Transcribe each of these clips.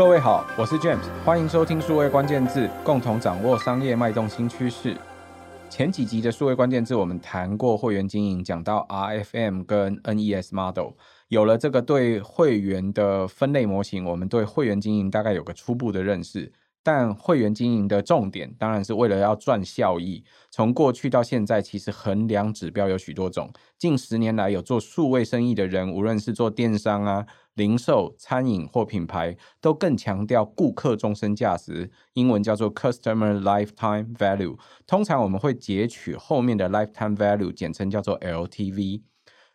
各位好，我是 James，欢迎收听数位关键字，共同掌握商业脉动新趋势。前几集的数位关键字，我们谈过会员经营，讲到 RFM 跟 NES Model，有了这个对会员的分类模型，我们对会员经营大概有个初步的认识。但会员经营的重点当然是为了要赚效益。从过去到现在，其实衡量指标有许多种。近十年来，有做数位生意的人，无论是做电商啊、零售、餐饮或品牌，都更强调顾客终身价值，英文叫做 Customer Lifetime Value。通常我们会截取后面的 Lifetime Value，简称叫做 LTV。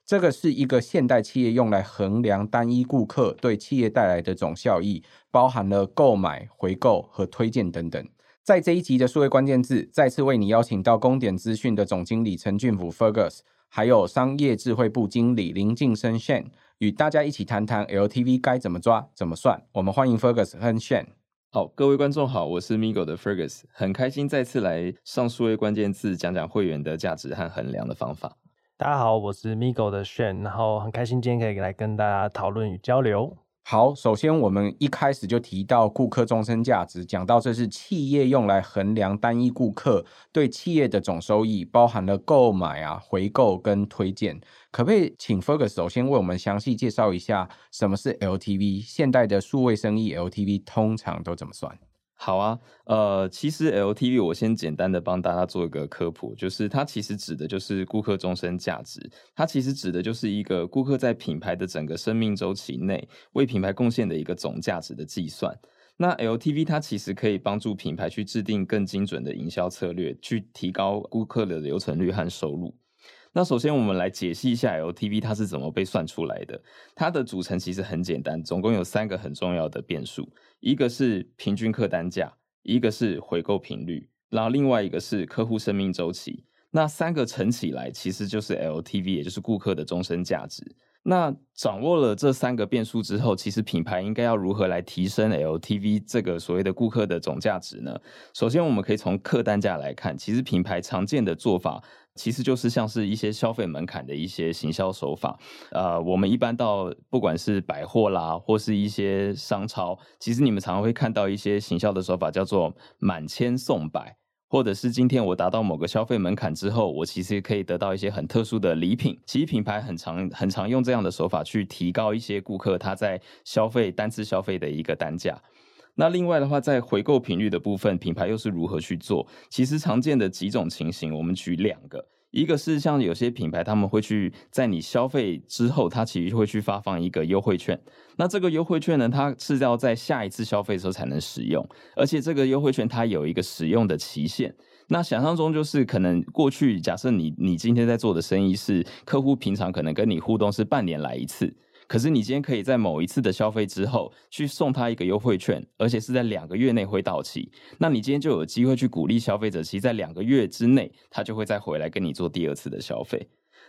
这个是一个现代企业用来衡量单一顾客对企业带来的总效益，包含了购买、回购和推荐等等。在这一集的数位关键字，再次为你邀请到公点资讯的总经理陈俊甫 Fergus，还有商业智慧部经理林晋生 Shane，与大家一起谈谈 LTV 该怎么抓、怎么算。我们欢迎 Fergus 和 Shane。好，各位观众好，我是 Migo 的 Fergus，很开心再次来上数位关键字，讲讲会员的价值和衡量的方法。大家好，我是 Migo 的 Shane，然后很开心今天可以来跟大家讨论与交流。好，首先我们一开始就提到顾客终身价值，讲到这是企业用来衡量单一顾客对企业的总收益，包含了购买啊、回购跟推荐。可不可以请 Fergus 首先为我们详细介绍一下什么是 LTV？现代的数位生意 LTV 通常都怎么算？好啊，呃，其实 LTV 我先简单的帮大家做一个科普，就是它其实指的就是顾客终身价值，它其实指的就是一个顾客在品牌的整个生命周期内为品牌贡献的一个总价值的计算。那 LTV 它其实可以帮助品牌去制定更精准的营销策略，去提高顾客的留存率和收入。那首先我们来解析一下 LTV 它是怎么被算出来的。它的组成其实很简单，总共有三个很重要的变数，一个是平均客单价，一个是回购频率，然后另外一个是客户生命周期。那三个乘起来其实就是 LTV，也就是顾客的终身价值。那掌握了这三个变数之后，其实品牌应该要如何来提升 LTV 这个所谓的顾客的总价值呢？首先，我们可以从客单价来看，其实品牌常见的做法，其实就是像是一些消费门槛的一些行销手法。呃，我们一般到不管是百货啦，或是一些商超，其实你们常常会看到一些行销的手法，叫做满千送百。或者是今天我达到某个消费门槛之后，我其实可以得到一些很特殊的礼品。其实品牌很常很常用这样的手法去提高一些顾客他在消费单次消费的一个单价。那另外的话，在回购频率的部分，品牌又是如何去做？其实常见的几种情形，我们举两个。一个是像有些品牌，他们会去在你消费之后，他其实会去发放一个优惠券。那这个优惠券呢，它是要在下一次消费的时候才能使用，而且这个优惠券它有一个使用的期限。那想象中就是可能过去假设你你今天在做的生意是客户平常可能跟你互动是半年来一次。可是你今天可以在某一次的消费之后去送他一个优惠券，而且是在两个月内会到期。那你今天就有机会去鼓励消费者，其实在两个月之内，他就会再回来跟你做第二次的消费。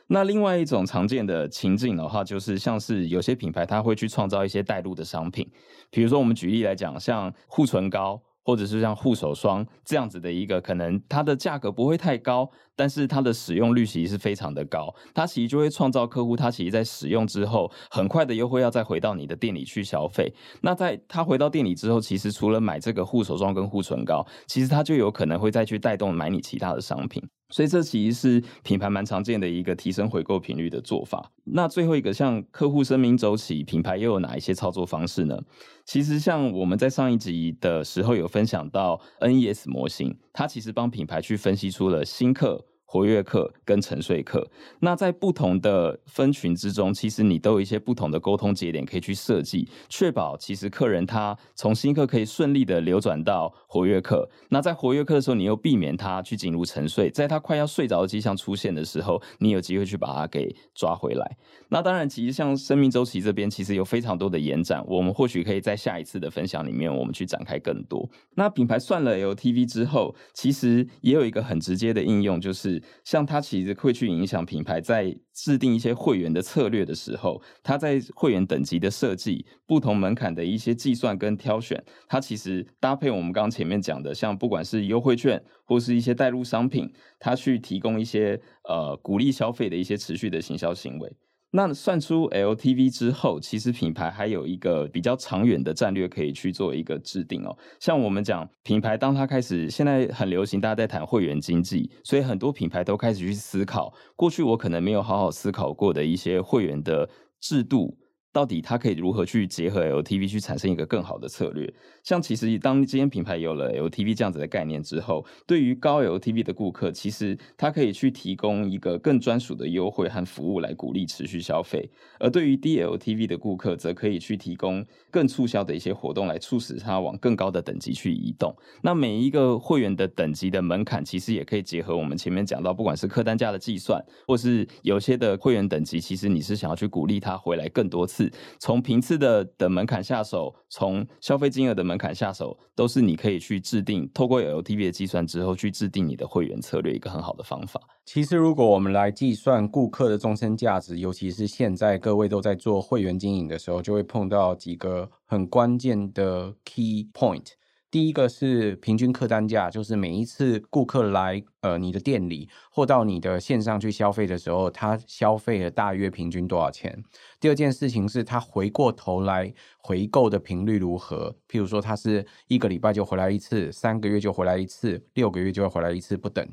那另外一种常见的情境的话，就是像是有些品牌他会去创造一些带路的商品，比如说我们举例来讲，像护唇膏。或者是像护手霜这样子的一个，可能它的价格不会太高，但是它的使用率其实是非常的高。它其实就会创造客户，他其实在使用之后，很快的又会要再回到你的店里去消费。那在他回到店里之后，其实除了买这个护手霜跟护唇膏，其实他就有可能会再去带动买你其他的商品。所以这其实是品牌蛮常见的一个提升回购频率的做法。那最后一个，像客户声明走起，品牌又有哪一些操作方式呢？其实像我们在上一集的时候有分享到 NES 模型，它其实帮品牌去分析出了新客。活跃客跟沉睡客，那在不同的分群之中，其实你都有一些不同的沟通节点可以去设计，确保其实客人他从新客可以顺利的流转到活跃客。那在活跃客的时候，你又避免他去进入沉睡，在他快要睡着的迹象出现的时候，你有机会去把他给抓回来。那当然，其实像生命周期这边，其实有非常多的延展，我们或许可以在下一次的分享里面，我们去展开更多。那品牌算了 LTV 之后，其实也有一个很直接的应用，就是。像它其实会去影响品牌在制定一些会员的策略的时候，它在会员等级的设计、不同门槛的一些计算跟挑选，它其实搭配我们刚前面讲的，像不管是优惠券或是一些代入商品，它去提供一些呃鼓励消费的一些持续的行销行为。那算出 LTV 之后，其实品牌还有一个比较长远的战略可以去做一个制定哦。像我们讲品牌，当它开始现在很流行，大家在谈会员经济，所以很多品牌都开始去思考，过去我可能没有好好思考过的一些会员的制度。到底它可以如何去结合 LTV 去产生一个更好的策略？像其实当今天品牌有了 LTV 这样子的概念之后，对于高 LTV 的顾客，其实它可以去提供一个更专属的优惠和服务来鼓励持续消费；而对于低 LTV 的顾客，则可以去提供更促销的一些活动来促使他往更高的等级去移动。那每一个会员的等级的门槛，其实也可以结合我们前面讲到，不管是客单价的计算，或是有些的会员等级，其实你是想要去鼓励他回来更多次。从频次的的门槛下手，从消费金额的门槛下手，都是你可以去制定，透过 LTV 的计算之后去制定你的会员策略一个很好的方法。其实，如果我们来计算顾客的终身价值，尤其是现在各位都在做会员经营的时候，就会碰到几个很关键的 key point。第一个是平均客单价，就是每一次顾客来呃你的店里或到你的线上去消费的时候，他消费了大约平均多少钱？第二件事情是他回过头来回购的频率如何？譬如说他是一个礼拜就回来一次，三个月就回来一次，六个月就会回来一次不等。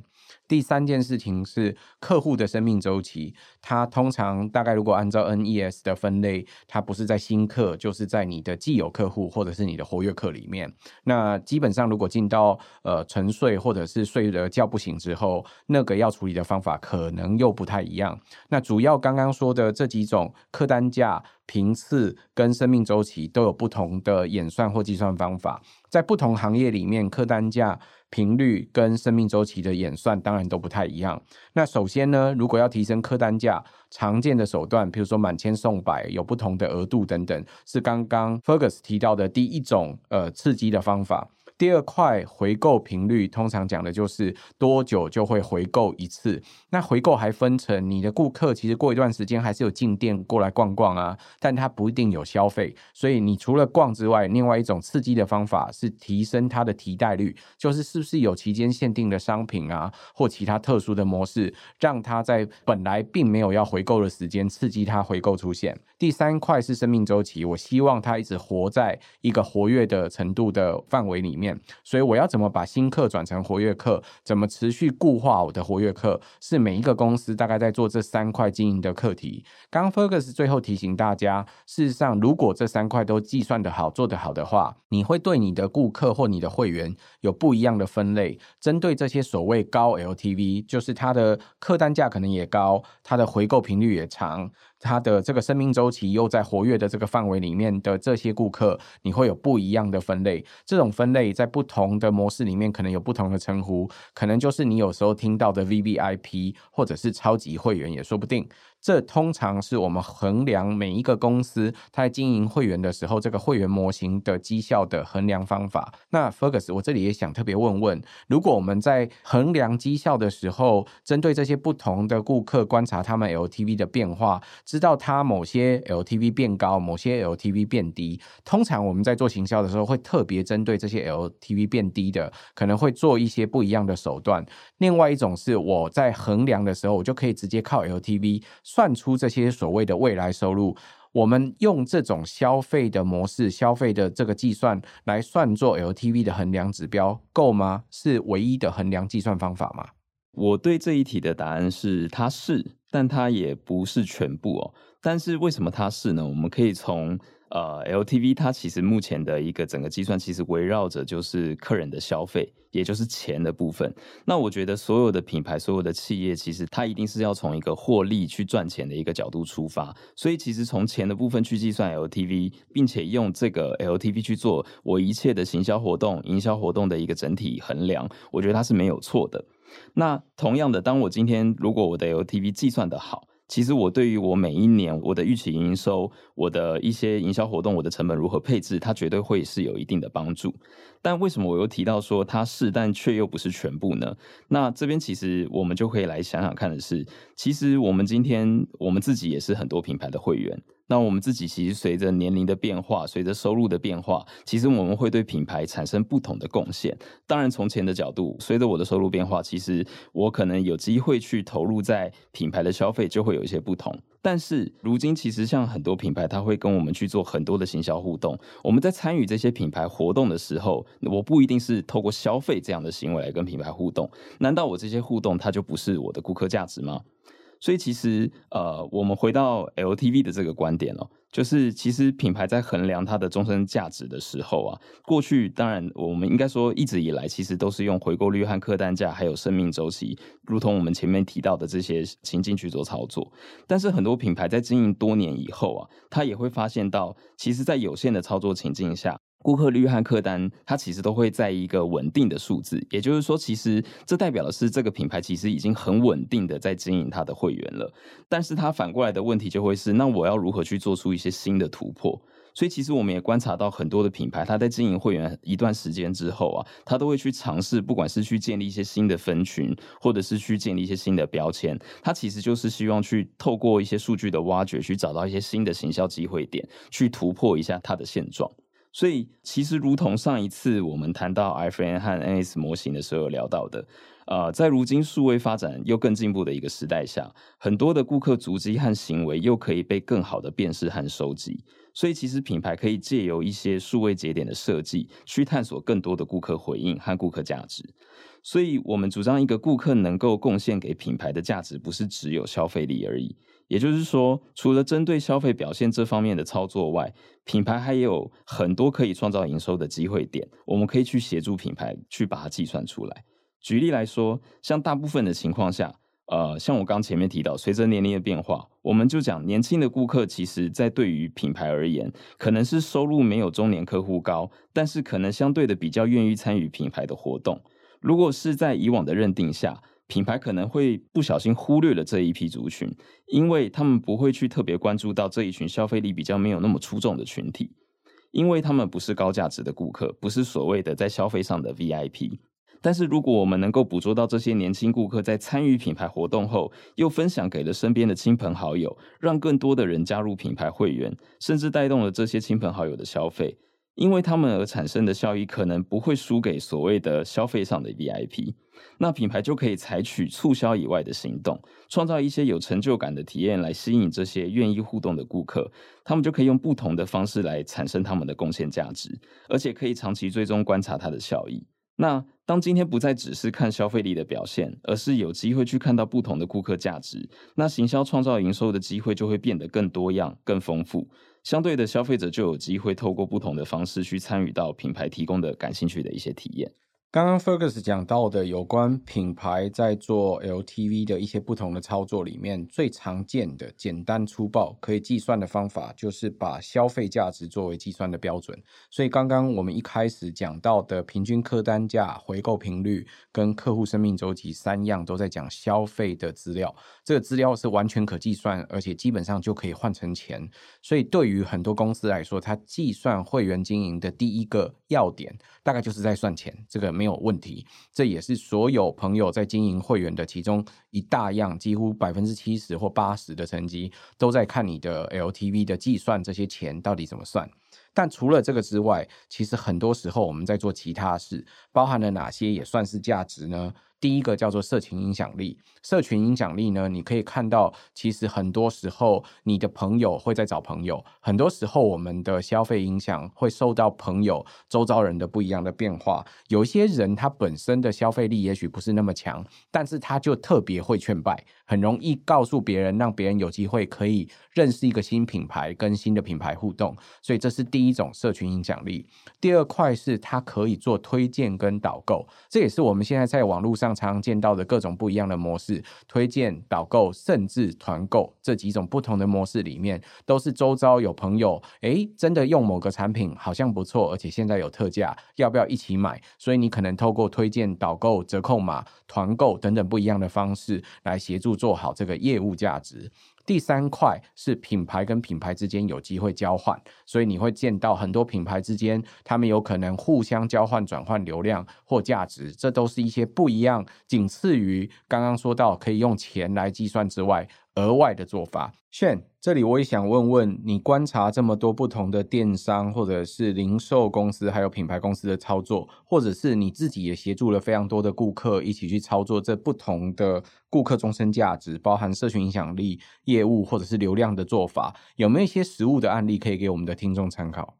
第三件事情是客户的生命周期，它通常大概如果按照 NES 的分类，它不是在新客，就是在你的既有客户或者是你的活跃客里面。那基本上如果进到呃沉睡或者是睡得叫不醒之后，那个要处理的方法可能又不太一样。那主要刚刚说的这几种客单价、频次跟生命周期都有不同的演算或计算方法，在不同行业里面，客单价。频率跟生命周期的演算当然都不太一样。那首先呢，如果要提升客单价，常见的手段，比如说满千送百，有不同的额度等等，是刚刚 Fergus 提到的第一种呃刺激的方法。第二块回购频率，通常讲的就是多久就会回购一次。那回购还分成你的顾客，其实过一段时间还是有进店过来逛逛啊，但他不一定有消费。所以你除了逛之外，另外一种刺激的方法是提升它的提袋率，就是是不是有期间限定的商品啊，或其他特殊的模式，让他在本来并没有要回购的时间，刺激他回购出现。第三块是生命周期，我希望他一直活在一个活跃的程度的范围里面。面所以我要怎么把新客转成活跃客？怎么持续固化我的活跃客？是每一个公司大概在做这三块经营的课题。刚 Fergus 最后提醒大家，事实上，如果这三块都计算的好、做得好的话，你会对你的顾客或你的会员有不一样的分类。针对这些所谓高 LTV，就是它的客单价可能也高，它的回购频率也长。它的这个生命周期又在活跃的这个范围里面的这些顾客，你会有不一样的分类。这种分类在不同的模式里面可能有不同的称呼，可能就是你有时候听到的 VVIP，或者是超级会员也说不定。这通常是我们衡量每一个公司它在经营会员的时候，这个会员模型的绩效的衡量方法。那 Fergus，我这里也想特别问问，如果我们在衡量绩效的时候，针对这些不同的顾客，观察他们 LTV 的变化，知道他某些 LTV 变高，某些 LTV 变低，通常我们在做行销的时候，会特别针对这些 LTV 变低的，可能会做一些不一样的手段。另外一种是我在衡量的时候，我就可以直接靠 LTV。算出这些所谓的未来收入，我们用这种消费的模式、消费的这个计算来算作 LTV 的衡量指标，够吗？是唯一的衡量计算方法吗？我对这一题的答案是，它是，但它也不是全部哦。但是为什么它是呢？我们可以从。呃，LTV 它其实目前的一个整个计算，其实围绕着就是客人的消费，也就是钱的部分。那我觉得所有的品牌、所有的企业，其实它一定是要从一个获利去赚钱的一个角度出发。所以，其实从钱的部分去计算 LTV，并且用这个 LTV 去做我一切的行销活动、营销活动的一个整体衡量，我觉得它是没有错的。那同样的，当我今天如果我的 LTV 计算得好，其实我对于我每一年我的预期营收，我的一些营销活动，我的成本如何配置，它绝对会是有一定的帮助。但为什么我又提到说它是，但却又不是全部呢？那这边其实我们就可以来想想看的是，其实我们今天我们自己也是很多品牌的会员。那我们自己其实随着年龄的变化，随着收入的变化，其实我们会对品牌产生不同的贡献。当然，从钱的角度，随着我的收入变化，其实我可能有机会去投入在品牌的消费就会有一些不同。但是如今，其实像很多品牌，他会跟我们去做很多的行销互动。我们在参与这些品牌活动的时候，我不一定是透过消费这样的行为来跟品牌互动。难道我这些互动它就不是我的顾客价值吗？所以其实，呃，我们回到 LTV 的这个观点哦，就是其实品牌在衡量它的终身价值的时候啊，过去当然我们应该说一直以来其实都是用回购率和客单价，还有生命周期，如同我们前面提到的这些情境去做操作。但是很多品牌在经营多年以后啊，他也会发现到，其实在有限的操作情境下。顾客率和客单，它其实都会在一个稳定的数字，也就是说，其实这代表的是这个品牌其实已经很稳定的在经营它的会员了。但是它反过来的问题就会是，那我要如何去做出一些新的突破？所以其实我们也观察到很多的品牌，它在经营会员一段时间之后啊，它都会去尝试，不管是去建立一些新的分群，或者是去建立一些新的标签，它其实就是希望去透过一些数据的挖掘，去找到一些新的行销机会点，去突破一下它的现状。所以，其实如同上一次我们谈到 ifrn 和 NS 模型的时候有聊到的，呃，在如今数位发展又更进步的一个时代下，很多的顾客足迹和行为又可以被更好的辨识和收集。所以，其实品牌可以借由一些数位节点的设计，去探索更多的顾客回应和顾客价值。所以我们主张一个顾客能够贡献给品牌的价值，不是只有消费力而已。也就是说，除了针对消费表现这方面的操作外，品牌还有很多可以创造营收的机会点，我们可以去协助品牌去把它计算出来。举例来说，像大部分的情况下，呃，像我刚前面提到，随着年龄的变化，我们就讲年轻的顾客，其实在对于品牌而言，可能是收入没有中年客户高，但是可能相对的比较愿意参与品牌的活动。如果是在以往的认定下，品牌可能会不小心忽略了这一批族群，因为他们不会去特别关注到这一群消费力比较没有那么出众的群体，因为他们不是高价值的顾客，不是所谓的在消费上的 VIP。但是如果我们能够捕捉到这些年轻顾客在参与品牌活动后，又分享给了身边的亲朋好友，让更多的人加入品牌会员，甚至带动了这些亲朋好友的消费，因为他们而产生的效益可能不会输给所谓的消费上的 VIP。那品牌就可以采取促销以外的行动，创造一些有成就感的体验来吸引这些愿意互动的顾客，他们就可以用不同的方式来产生他们的贡献价值，而且可以长期追踪观察它的效益。那当今天不再只是看消费力的表现，而是有机会去看到不同的顾客价值，那行销创造营收的机会就会变得更多样、更丰富。相对的，消费者就有机会透过不同的方式去参与到品牌提供的感兴趣的一些体验。刚刚 Fergus 讲到的有关品牌在做 LTV 的一些不同的操作里面，最常见的简单粗暴可以计算的方法，就是把消费价值作为计算的标准。所以刚刚我们一开始讲到的平均客单价、回购频率跟客户生命周期三样，都在讲消费的资料。这个资料是完全可计算，而且基本上就可以换成钱。所以对于很多公司来说，它计算会员经营的第一个要点，大概就是在算钱。这个没。没有问题，这也是所有朋友在经营会员的其中一大样，几乎百分之七十或八十的成绩都在看你的 LTV 的计算，这些钱到底怎么算。但除了这个之外，其实很多时候我们在做其他事，包含了哪些也算是价值呢？第一个叫做社群影响力。社群影响力呢，你可以看到，其实很多时候你的朋友会在找朋友，很多时候我们的消费影响会受到朋友周遭人的不一样的变化。有些人他本身的消费力也许不是那么强，但是他就特别会劝败，很容易告诉别人，让别人有机会可以认识一个新品牌，跟新的品牌互动。所以这是第一种社群影响力。第二块是他可以做推荐跟导购，这也是我们现在在网络上常见到的各种不一样的模式，推荐、导购，甚至团购这几种不同的模式里面，都是周遭有朋友，哎，真的用某个产品好像不错，而且现在有特价，要不要一起买？所以你可能透过推荐、导购、折扣码、团购等等不一样的方式来协助做好这个业务价值。第三块是品牌跟品牌之间有机会交换，所以你会见到很多品牌之间，他们有可能互相交换转换流量或价值，这都是一些不一样，仅次于刚刚说到可以用钱来计算之外。额外的做法，Shane，这里我也想问问你，观察这么多不同的电商或者是零售公司，还有品牌公司的操作，或者是你自己也协助了非常多的顾客一起去操作这不同的顾客终身价值，包含社群影响力、业务或者是流量的做法，有没有一些实物的案例可以给我们的听众参考？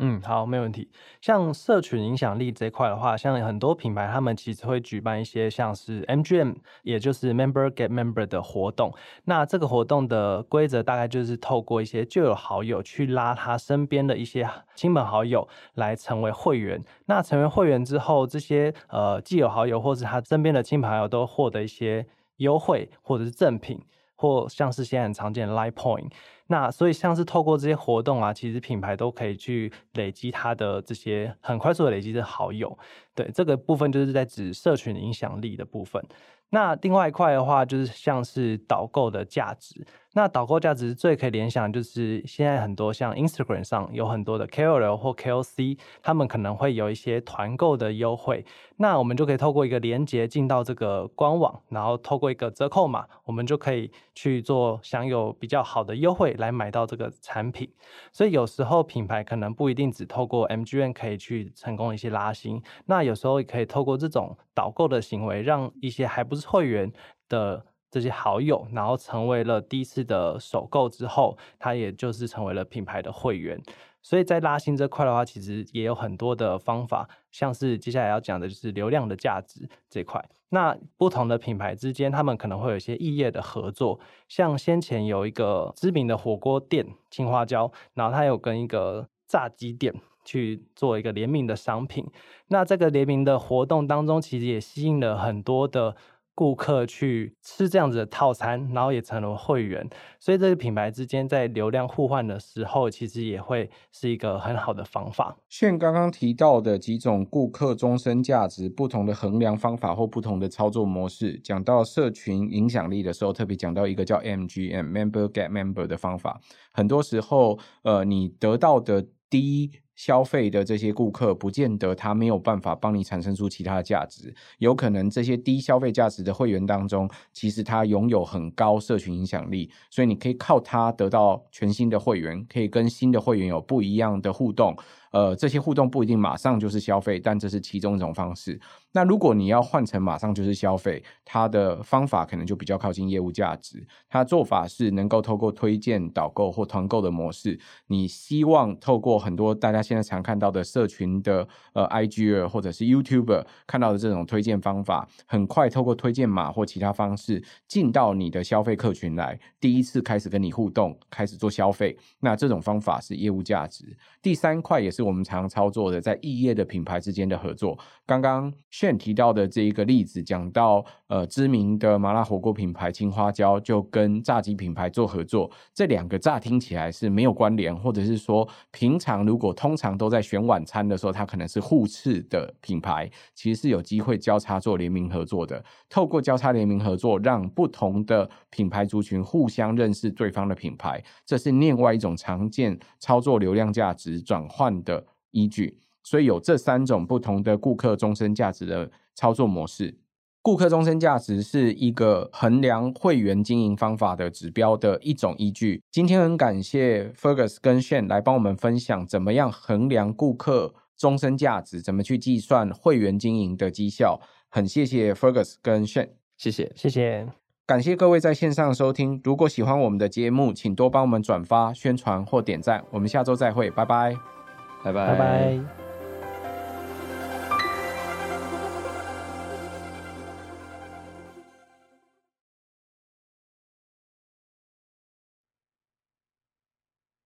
嗯，好，没问题。像社群影响力这一块的话，像很多品牌，他们其实会举办一些像是 MGM，也就是 Member Get Member 的活动。那这个活动的规则大概就是透过一些旧有好友去拉他身边的一些亲朋好友来成为会员。那成为会员之后，这些呃既有好友或是他身边的亲朋好友都获得一些优惠或者是赠品，或像是现在很常见的 Live Point，。那所以像是透过这些活动啊，其实品牌都可以去累积它的这些很快速的累积的好友，对，这个部分就是在指社群影响力的部分。那另外一块的话，就是像是导购的价值。那导购价值最可以联想，就是现在很多像 Instagram 上有很多的 KOL 或 KOC，他们可能会有一些团购的优惠。那我们就可以透过一个连接进到这个官网，然后透过一个折扣码，我们就可以去做享有比较好的优惠来买到这个产品。所以有时候品牌可能不一定只透过 MGN 可以去成功一些拉新，那有时候也可以透过这种导购的行为，让一些还不是会员的。这些好友，然后成为了第一次的首购之后，他也就是成为了品牌的会员。所以在拉新这块的话，其实也有很多的方法，像是接下来要讲的就是流量的价值这块。那不同的品牌之间，他们可能会有一些异业的合作，像先前有一个知名的火锅店青花椒，然后他有跟一个炸鸡店去做一个联名的商品。那这个联名的活动当中，其实也吸引了很多的。顾客去吃这样子的套餐，然后也成了会员，所以这个品牌之间在流量互换的时候，其实也会是一个很好的方法。像刚刚提到的几种顾客终身价值不同的衡量方法或不同的操作模式，讲到社群影响力的时候，特别讲到一个叫 MGM（Member Get Member） 的方法。很多时候，呃，你得到的低消费的这些顾客，不见得他没有办法帮你产生出其他的价值。有可能这些低消费价值的会员当中，其实他拥有很高社群影响力，所以你可以靠他得到全新的会员，可以跟新的会员有不一样的互动。呃，这些互动不一定马上就是消费，但这是其中一种方式。那如果你要换成马上就是消费，它的方法可能就比较靠近业务价值。它做法是能够透过推荐、导购或团购的模式，你希望透过很多大家现在常看到的社群的呃 IG 或者是 YouTuber 看到的这种推荐方法，很快透过推荐码或其他方式进到你的消费客群来，第一次开始跟你互动，开始做消费。那这种方法是业务价值。第三块也是。是我们常操作的，在异业的品牌之间的合作。刚刚炫提到的这一个例子，讲到呃知名的麻辣火锅品牌青花椒就跟炸鸡品牌做合作，这两个乍听起来是没有关联，或者是说平常如果通常都在选晚餐的时候，它可能是互斥的品牌，其实是有机会交叉做联名合作的。透过交叉联名合作，让不同的品牌族群互相认识对方的品牌，这是另外一种常见操作流量价值转换依据，所以有这三种不同的顾客终身价值的操作模式。顾客终身价值是一个衡量会员经营方法的指标的一种依据。今天很感谢 Fergus 跟 Shane 来帮我们分享怎么样衡量顾客终身价值，怎么去计算会员经营的绩效。很谢谢 Fergus 跟 Shane，谢谢谢谢，感谢各位在线上收听。如果喜欢我们的节目，请多帮我们转发、宣传或点赞。我们下周再会，拜拜。拜拜。拜拜。